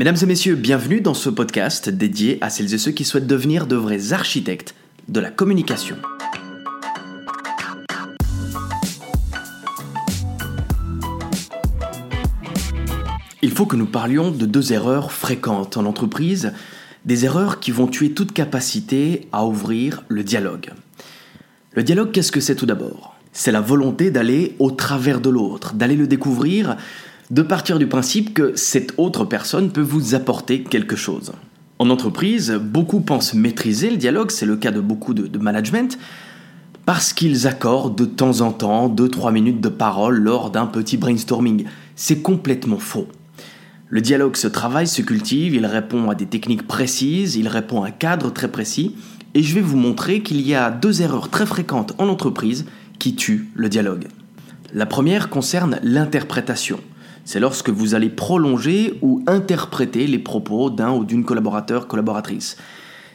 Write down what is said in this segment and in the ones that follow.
Mesdames et messieurs, bienvenue dans ce podcast dédié à celles et ceux qui souhaitent devenir de vrais architectes de la communication. Il faut que nous parlions de deux erreurs fréquentes en entreprise, des erreurs qui vont tuer toute capacité à ouvrir le dialogue. Le dialogue, qu'est-ce que c'est tout d'abord? C'est la volonté d'aller au travers de l'autre, d'aller le découvrir, de partir du principe que cette autre personne peut vous apporter quelque chose. En entreprise, beaucoup pensent maîtriser le dialogue, c'est le cas de beaucoup de, management, parce qu'ils accordent de temps en temps 2-3 minutes de parole lors d'un petit brainstorming. C'est complètement faux. Le dialogue se travaille, se cultive, il répond à des techniques précises, il répond à un cadre très précis, et je vais vous montrer qu'il y a deux erreurs très fréquentes en entreprise qui tuent le dialogue. La première concerne l'interprétation c'est lorsque vous allez prolonger ou interpréter les propos d'un ou d'une collaborateur, collaboratrice.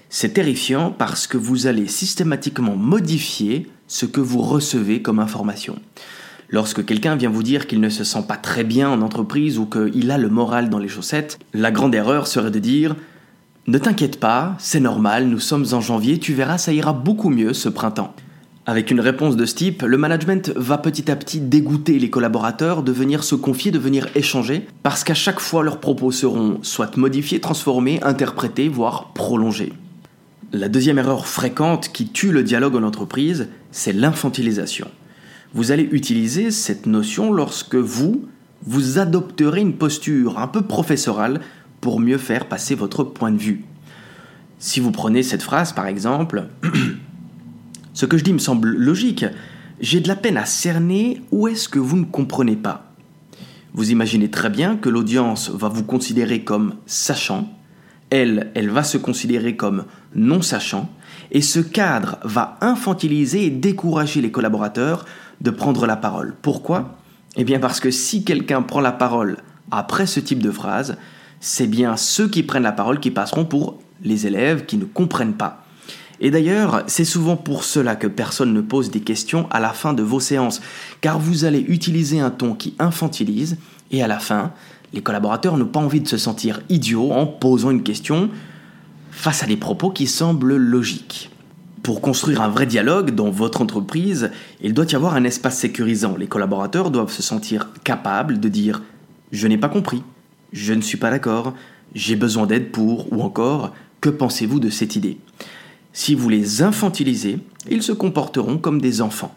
C'est terrifiant parce que vous allez systématiquement modifier ce que vous recevez comme information. Lorsque quelqu'un vient vous dire qu'il ne se sent pas très bien en entreprise ou qu'il a le moral dans les chaussettes, la grande erreur serait de dire Ne t'inquiète pas, c'est normal, nous sommes en janvier, tu verras, ça ira beaucoup mieux ce printemps. Avec une réponse de ce type, le management va petit à petit dégoûter les collaborateurs de venir se confier, de venir échanger, parce qu'à chaque fois leurs propos seront soit modifiés, transformés, interprétés, voire prolongés. La deuxième erreur fréquente qui tue le dialogue en entreprise, c'est l'infantilisation. Vous allez utiliser cette notion lorsque vous, vous adopterez une posture un peu professorale pour mieux faire passer votre point de vue. Si vous prenez cette phrase par exemple, Ce que je dis me semble logique. J'ai de la peine à cerner où est-ce que vous ne comprenez pas. Vous imaginez très bien que l'audience va vous considérer comme sachant, elle, elle va se considérer comme non sachant, et ce cadre va infantiliser et décourager les collaborateurs de prendre la parole. Pourquoi? Eh bien parce que si quelqu'un prend la parole après ce type de phrase, c'est bien ceux qui prennent la parole qui passeront pour les élèves qui ne comprennent pas. Et d'ailleurs, c'est souvent pour cela que personne ne pose des questions à la fin de vos séances, car vous allez utiliser un ton qui infantilise, et à la fin, les collaborateurs n'ont pas envie de se sentir idiots en posant une question face à des propos qui semblent logiques. Pour construire un vrai dialogue dans votre entreprise, il doit y avoir un espace sécurisant. Les collaborateurs doivent se sentir capables de dire ⁇ Je n'ai pas compris, je ne suis pas d'accord, j'ai besoin d'aide pour ⁇ ou encore ⁇ Que pensez-vous de cette idée ?⁇ si vous les infantilisez, ils se comporteront comme des enfants.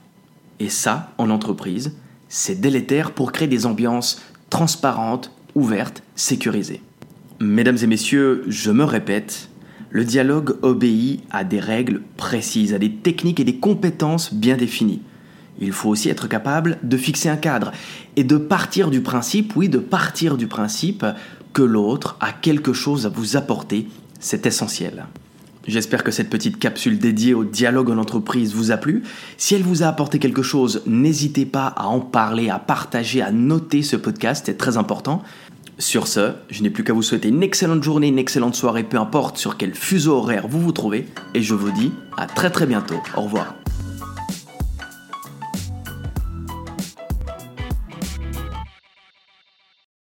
Et ça, en entreprise, c'est délétère pour créer des ambiances transparentes, ouvertes, sécurisées. Mesdames et messieurs, je me répète, le dialogue obéit à des règles précises, à des techniques et des compétences bien définies. Il faut aussi être capable de fixer un cadre et de partir du principe, oui, de partir du principe que l'autre a quelque chose à vous apporter. C'est essentiel. J'espère que cette petite capsule dédiée au dialogue en entreprise vous a plu. Si elle vous a apporté quelque chose, n'hésitez pas à en parler, à partager, à noter ce podcast, c'est très important. Sur ce, je n'ai plus qu'à vous souhaiter une excellente journée, une excellente soirée, peu importe sur quel fuseau horaire vous vous trouvez, et je vous dis à très très bientôt. Au revoir.